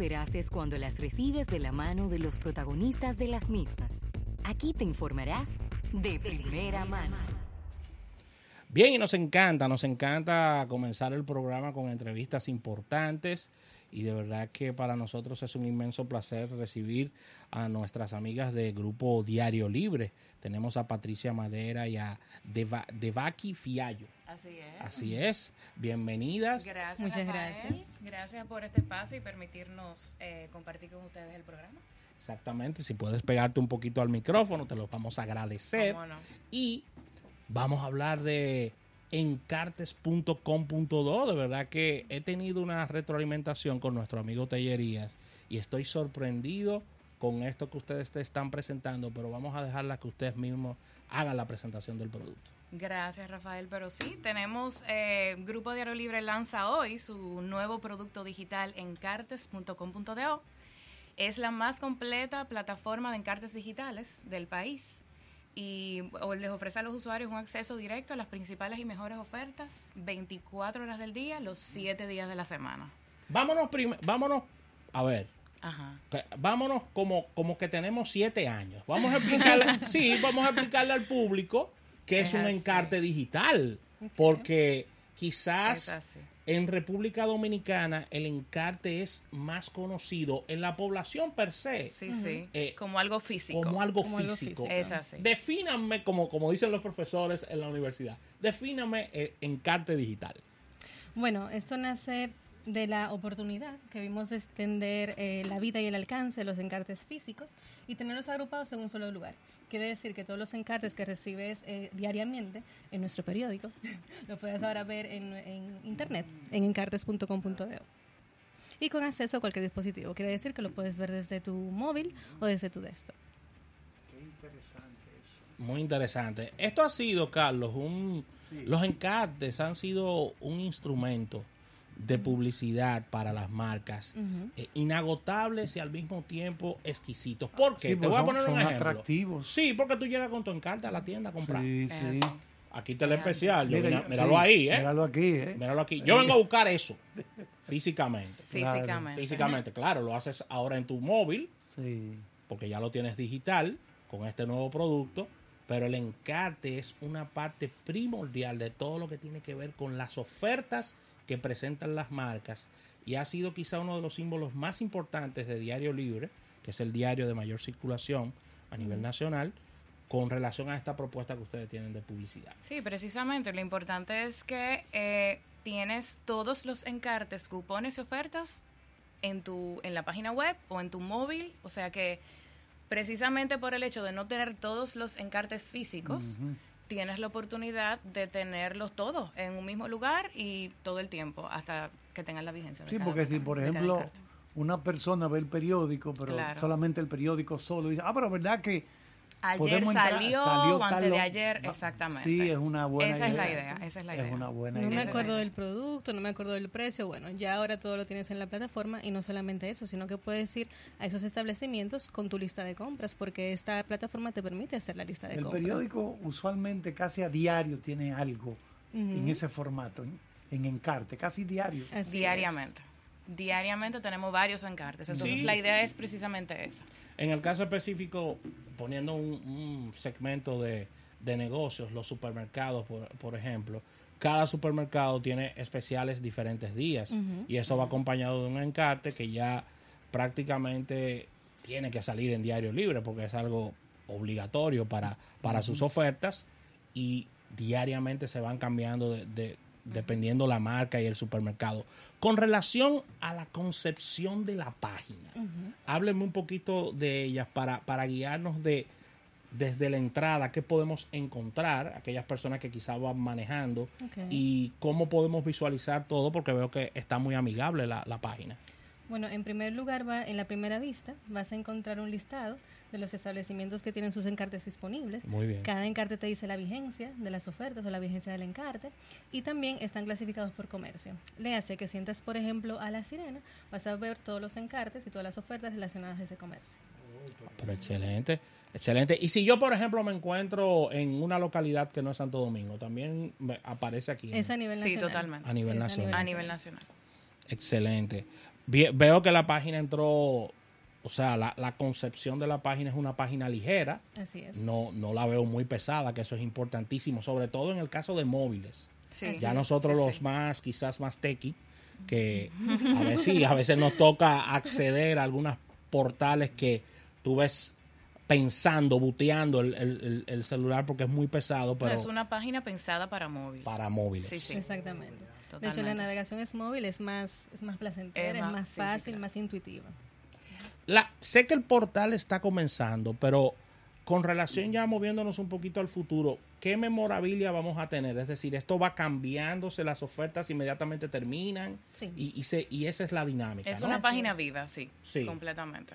veraces cuando las recibes de la mano de los protagonistas de las mismas. Aquí te informarás de primera mano. Bien, y nos encanta, nos encanta comenzar el programa con entrevistas importantes y de verdad que para nosotros es un inmenso placer recibir a nuestras amigas de Grupo Diario Libre. Tenemos a Patricia Madera y a Deva, Fiallo. Así es. Así es, bienvenidas. Gracias. Muchas Rafael. gracias. Gracias por este espacio y permitirnos eh, compartir con ustedes el programa. Exactamente, si puedes pegarte un poquito al micrófono, te lo vamos a agradecer. ¿Cómo no? Y vamos a hablar de encartes.com.do. De verdad que he tenido una retroalimentación con nuestro amigo Tellerías y estoy sorprendido con esto que ustedes te están presentando, pero vamos a dejarla que ustedes mismos hagan la presentación del producto. Gracias, Rafael. Pero sí, tenemos eh, Grupo Diario Libre lanza hoy su nuevo producto digital encartes.com.do. Es la más completa plataforma de encartes digitales del país y les ofrece a los usuarios un acceso directo a las principales y mejores ofertas 24 horas del día, los 7 días de la semana. Vámonos, vámonos, a ver, Ajá. vámonos como, como que tenemos siete años. Vamos a explicarle, sí, vamos a explicarle al público que es, Es un así. encarte digital, porque quizás en República Dominicana el encarte es más conocido en la población per se Sí, sí. Eh, como algo físico. como algo Como algo físico. físico. Es así. Defíname, como, como dicen los profesores en la universidad, defíname el encarte digital. Bueno, esto nace de la oportunidad que vimos de extender eh, la vida y el alcance de los encartes físicos y tenerlos agrupados en un solo lugar. Quiere decir que todos los encartes que recibes eh, diariamente en nuestro periódico lo puedes ahora ver en, en internet, en encartes.com.do. Y con acceso a cualquier dispositivo. Quiere decir que lo puedes ver desde tu móvil o desde tu desktop. Muy interesante. Esto ha sido, Carlos, un, los encartes han sido un instrumento de publicidad para las marcas, eh, inagotables y al mismo tiempo exquisitos. ¿Por qué? Sí, Te pues voy a poner un ejemplo. atractivos. Sí, porque tú llegas con tu encarte a la tienda a comprar. Sí, Es sí. Aquí te lo Ajá. especial. yo Mira, míralo sí, ahí, ¿eh? Míralo aquí, ¿eh? Míralo aquí. Yo vengo a buscar eso físicamente. Claro. Físicamente. Físicamente, claro, lo haces ahora en tu móvil, Sí. porque ya lo tienes digital con este nuevo producto, pero el encarte es una parte primordial de todo lo que tiene que ver con las ofertas que presentan las marcas y ha sido quizá uno de los símbolos más importantes de Diario Libre, que es el diario de mayor circulación a nivel nacional, con relación a esta propuesta que ustedes tienen de publicidad. Sí, precisamente. Lo importante es que eh, tienes todos los encartes, cupones y ofertas en tu en la página web o en tu móvil. O sea que precisamente por el hecho de no tener todos los encartes físicos. Tienes la oportunidad de tenerlos todos en un mismo lugar y todo el tiempo hasta que tengan la vigencia. de Sí, cada- porque si, por ejemplo, una persona ve el periódico, pero Claro. solamente el periódico solo, dice, ah, pero verdad que Ayer salió, salió o antes de ayer, va- exactamente. Sí, es una buena Esa es la idea. idea, esa es la Es idea. una buena No me idea. Acuerdo es del producto, no me acuerdo del precio. Bueno, ya ahora todo lo tienes en la plataforma y no solamente eso, sino que puedes ir a esos establecimientos con tu lista de compras, porque esta plataforma te permite hacer la lista de El compras. periódico usualmente casi a diario tiene algo en ese formato, en, en encarte, casi diario. Así es. diariamente. Diariamente tenemos varios encartes. Entonces Sí. la idea es precisamente esa. En el caso específico, poniendo un, un segmento de, de negocios, los supermercados, por, por ejemplo, cada supermercado tiene especiales diferentes días y eso va acompañado de un encarte que ya prácticamente tiene que salir en diario libre porque es algo obligatorio para, para sus ofertas y diariamente se van cambiando de, de- dependiendo la marca y el supermercado. Con relación a la concepción de la página, Ujú. háblenme un poquito de ellas para, para guiarnos de desde la entrada qué podemos encontrar, aquellas personas que quizás van manejando y cómo podemos visualizar todo, porque veo que está muy amigable la, la página. Bueno, en primer lugar, va, en la primera vista vas a encontrar un listado de los establecimientos que tienen sus encartes disponibles. Muy bien. Cada encarte te dice la vigencia de las ofertas o la vigencia del encarte y también están clasificados por comercio. Le hace que sientas, por ejemplo, a la sirena, vas a ver todos los encartes y todas las ofertas relacionadas a ese comercio. Pero excelente, excelente. Y si yo, por ejemplo, me encuentro en una localidad que no es Santo Domingo, también me aparece aquí. en- Es a nivel Sí, nacional. totalmente. A nivel Es nacional. A nivel nacional. Excelente. Veo que la página entró, o sea, la, la concepción de la página es una página ligera. Así es. No, no la veo muy pesada, que eso es importantísimo, sobre todo en el caso de móviles. Sí. Ya nosotros sí, los sí. más, quizás más tequi, que a veces, a veces nos toca acceder a algunos portales que tú ves pensando, buteando el, el- el- el celular porque es muy pesado, pero es una página pensada para móvil. para móviles. Sí, sí. Exactamente. De hecho, la Totalmente. navegación es móvil, es más, es más placentera, Es es más- más, sí, sí, fácil, claro. más intuitiva. La, sé que el portal está comenzando, pero con relación ya moviéndonos un poquito al futuro, ¿qué memorabilia vamos a tener? Es decir, esto va cambiándose, las ofertas inmediatamente terminan Sí. y, y, se- y esa es la dinámica. Es ¿no? una Así página es. viva, sí, Sí. completamente.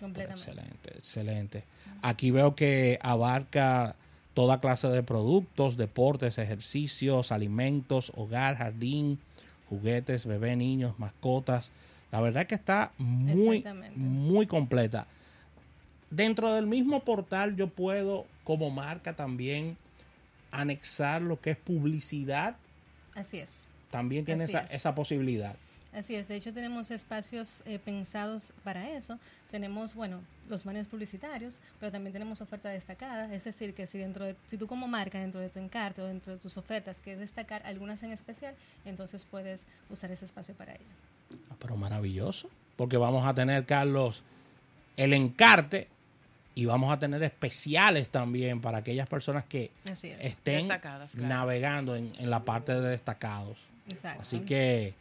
Completamente. Excelente, excelente. Aquí veo que abarca toda clase de productos, deportes, ejercicios, alimentos, hogar, jardín, juguetes, bebé, niños, mascotas. La verdad que está muy, muy completa. Dentro del mismo portal yo puedo, como marca, también anexar lo que es publicidad. Así es. También tiene Así esa, es. esa posibilidad. Así es, de hecho tenemos espacios eh, pensados para eso. Tenemos, bueno, los banners publicitarios, pero también tenemos oferta destacada. Es decir, que si dentro de, si tú como marca, dentro de tu encarte o dentro de tus ofertas quieres destacar algunas en especial, entonces puedes usar ese espacio para ello. Ah, Pero maravilloso. Porque vamos a tener, Carlos, el encarte y vamos a tener especiales también para aquellas personas que es. estén claro. navegando en, en la parte de destacados. Exacto. Así que,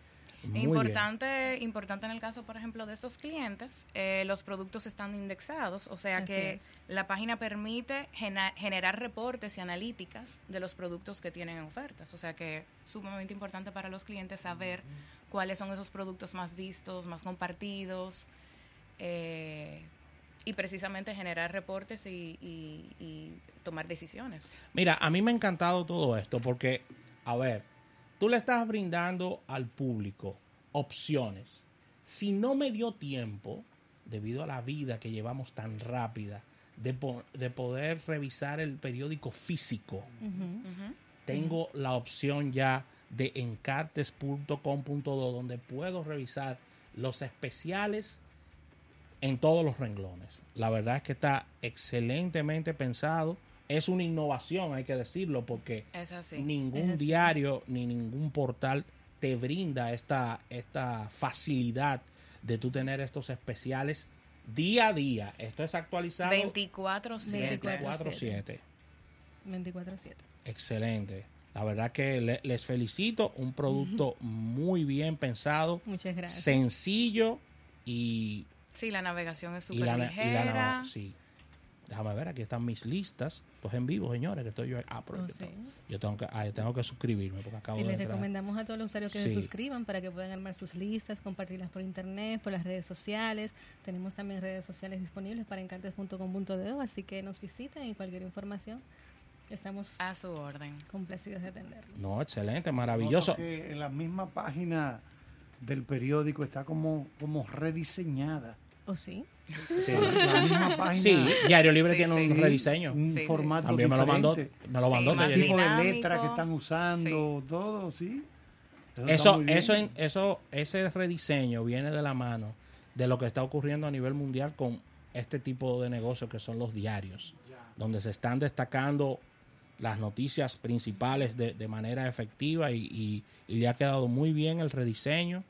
muy bien. Importante, importante en el caso, por ejemplo, de estos clientes, eh, los productos están indexados, o sea Así que es. la página permite generar reportes y analíticas de los productos que tienen en ofertas, o sea que es sumamente importante para los clientes saber cuáles son esos productos más vistos, más compartidos, eh, y precisamente generar reportes y, y- y tomar decisiones. Mira, a mí me ha encantado todo esto porque, a ver, tú le estás brindando al público opciones. Si no me dio tiempo, debido a la vida que llevamos tan rápida, de, po- de poder revisar el periódico físico, tengo la opción ya de encartes.com.do donde puedo revisar los especiales en todos los renglones. La verdad es que está excelentemente pensado. Es una innovación, hay que decirlo, porque Es así. ningún Es así. diario ni ningún portal te brinda esta, esta facilidad de tú tener estos especiales día a día. Esto es actualizado 24-7. 24/7. 24-7. Excelente. La verdad que le- les felicito. Un producto muy bien pensado, Muchas gracias. sencillo y, Sí, la navegación es súper la, y la- ligera. sí. Déjame ver, aquí están mis listas. Esto es en vivo, señores, que estoy yo. Ah, pero Oh, yo, sí. tengo, yo tengo que, ah, tengo que suscribirme porque acabo Sí, de les entrar. recomendamos a todos los usuarios que Sí. se suscriban para que puedan armar sus listas, compartirlas por internet, por las redes sociales. Tenemos también redes sociales disponibles para encartes.com.do, así que nos visiten y cualquier información estamos A su orden. complacidos de atenderlos. No, excelente, maravilloso. Que en la misma página del periódico está como, como rediseñada. ¿O sí? Sí. La misma página. Sí, Diario Libre Sí, tiene sí. un rediseño. Un Sí, formato También me lo mandó, diferente. me lo Sí, mandó más El tipo de dinámico. letra que están usando, todo, sí. está Eso, muy bien. eso, en- eso, ese rediseño viene de la mano de lo que está ocurriendo a nivel mundial con este tipo de negocios que son los diarios, donde se están destacando las noticias principales de, de manera efectiva y, y- y le ha quedado muy bien el rediseño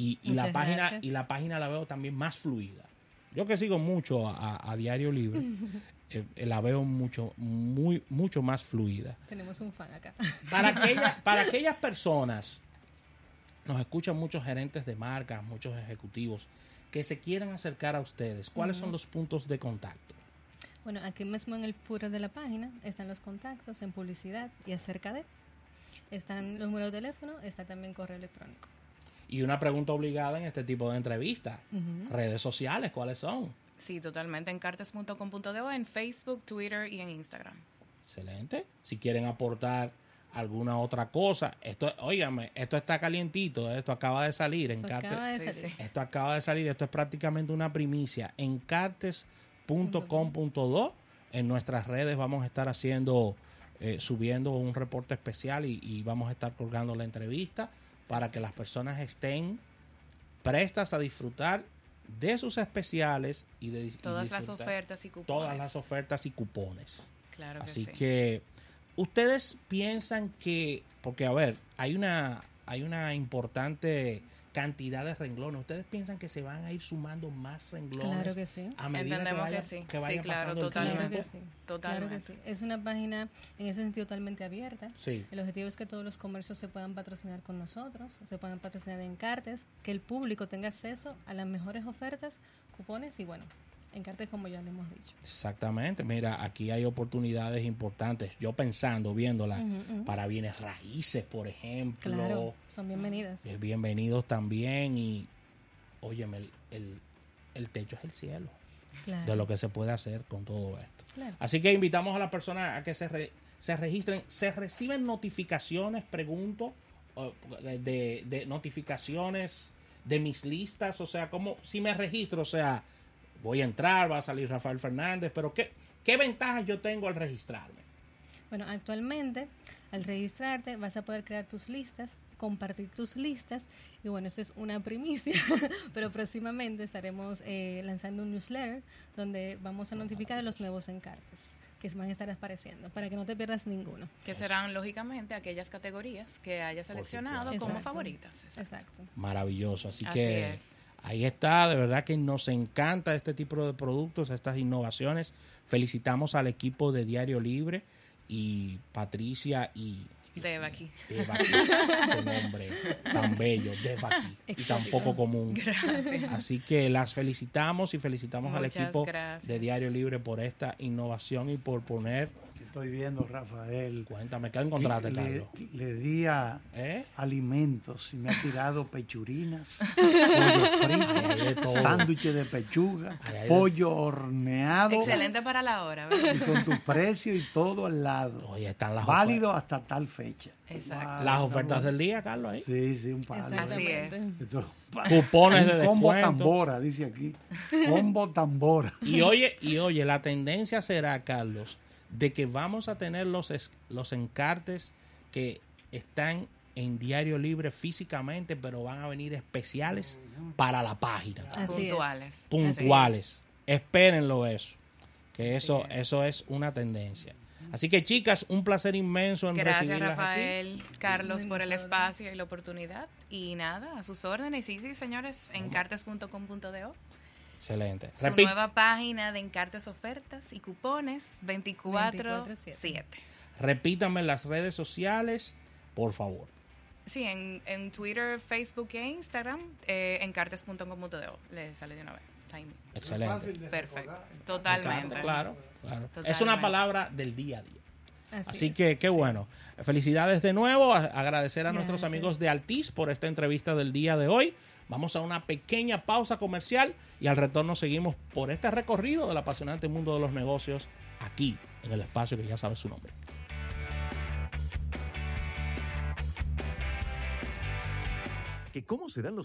y, y la página gracias. y la página la veo también más fluida. Yo que sigo mucho a, a Diario Libre, eh, eh, la veo mucho, muy, mucho más fluida. Tenemos un fan acá. Para, aquella- para aquellas personas, nos escuchan muchos gerentes de marcas, muchos ejecutivos, que se quieran acercar a ustedes. ¿Cuáles son los puntos de contacto? Bueno, aquí mismo en el footer de la página están los contactos en publicidad y acerca de. Están los números de teléfono, está también correo electrónico. Y una pregunta obligada en este tipo de entrevistas. Redes sociales, ¿cuáles son? Sí, totalmente. En cartes.com.do, en Facebook, Twitter y en Instagram. Excelente. Si quieren aportar alguna otra cosa, esto, óigame, esto está calientito, esto acaba de salir Esto en Cartes. acaba de Sí, salir. Esto acaba de salir, esto es prácticamente una primicia. En cartes.com.do, en nuestras redes vamos a estar haciendo, eh, subiendo un reporte especial y, y vamos a estar colgando la entrevista para que las personas estén prestas a disfrutar de sus especiales y de y Todas las ofertas y cupones. todas las ofertas y cupones. Claro que Así sí. que ustedes piensan que, porque a ver, hay una, hay una importante cantidad de renglones. ¿Ustedes piensan que se van a ir sumando más renglones Claro que sí. a medida Entendemos que que vaya, sí. que Sí, vaya claro, pasando el totalmente. Claro que tiempo? sí. Claro Totalmente. que sí. Es una página en ese sentido totalmente abierta. Sí. El objetivo es que todos los comercios se puedan patrocinar con nosotros, se puedan patrocinar en cartes, que el público tenga acceso a las mejores ofertas, cupones y bueno, en cartes como ya le hemos dicho. Exactamente. Mira, aquí hay oportunidades importantes. Yo pensando, viéndola, Ujú, ujú. para bienes raíces, por ejemplo. Claro, son bienvenidas. Eh, bienvenidos también y, óyeme, el, el, el techo es el cielo Claro, de lo que se puede hacer con todo esto. claro. Así que invitamos a las personas a que se, re- se registren. ¿Se reciben notificaciones, pregunto, de- de notificaciones de mis listas? O sea, como si me registro, o sea, voy a entrar, va a salir Rafael Fernández, pero ¿qué, qué ventajas yo tengo al registrarme? Bueno, actualmente al registrarte vas a poder crear tus listas, compartir tus listas y bueno, esto es una primicia, pero próximamente estaremos eh, lanzando un newsletter donde vamos a notificar a los nuevos encartes que van a estar apareciendo para que no te pierdas ninguno. Que serán, lógicamente, aquellas categorías que hayas seleccionado como favoritas. Exacto. Exacto. Maravilloso. Así, Así que es. Ahí está, de verdad que nos encanta este tipo de productos, estas innovaciones. Felicitamos al equipo de Diario Libre y Patricia y. Devaki, ese nombre tan bello, Devaki, y tan poco común. Gracias. Así que las felicitamos y felicitamos al equipo gracias. de Diario Libre por esta innovación y por poner. Estoy viendo, Rafael. Cuéntame, ¿qué encontraste, le, Carlos? le di a ¿Eh? alimentos y me ha tirado pechurinas, pollo frito, sándwiches de pechuga, Ay, ay, de- pollo horneado Excelente para la hora, ¿verdad? y con tu precio y todo al lado. Oye, están las Válido hasta tal fecha. Exacto. Wow, las ofertas del día, Carlos, ahí. Sí, sí, un palo. Exactamente. Así Esto- Cupones de un combo descuento. tambora, dice aquí. Combo tambora. Y oye, y oye, la tendencia será, Carlos, de que vamos a tener los, es- los encartes que están en Diario Libre físicamente, pero van a venir especiales para la página. Así es. Puntuales. puntuales. Espérenlo eso. Que eso, es. eso es una tendencia. Así que chicas, un placer inmenso en Gracias, recibirlas aquí. Rafael, Carlos, por el espacio y la oportunidad. Y nada, a sus órdenes. Sí, sí, señores, encartes.com.do. Excelente. Su nueva página de encartes, ofertas y cupones 24-7. repítanme las redes sociales, por favor. Sí, en, en Twitter, Facebook e Instagram, eh, encartes.com.do. Le sale de una vez. Excelente. Perfecto. Totalmente. claro, claro. Es una palabra del día a día. Así, Así es. que qué bueno. Felicidades de nuevo. A- Agradecer a nuestros amigos de Altiz por esta entrevista del día de hoy. Vamos a una pequeña pausa comercial y al retorno seguimos por este recorrido del apasionante mundo de los negocios aquí en el espacio que ya sabe su nombre. que cómo se dan los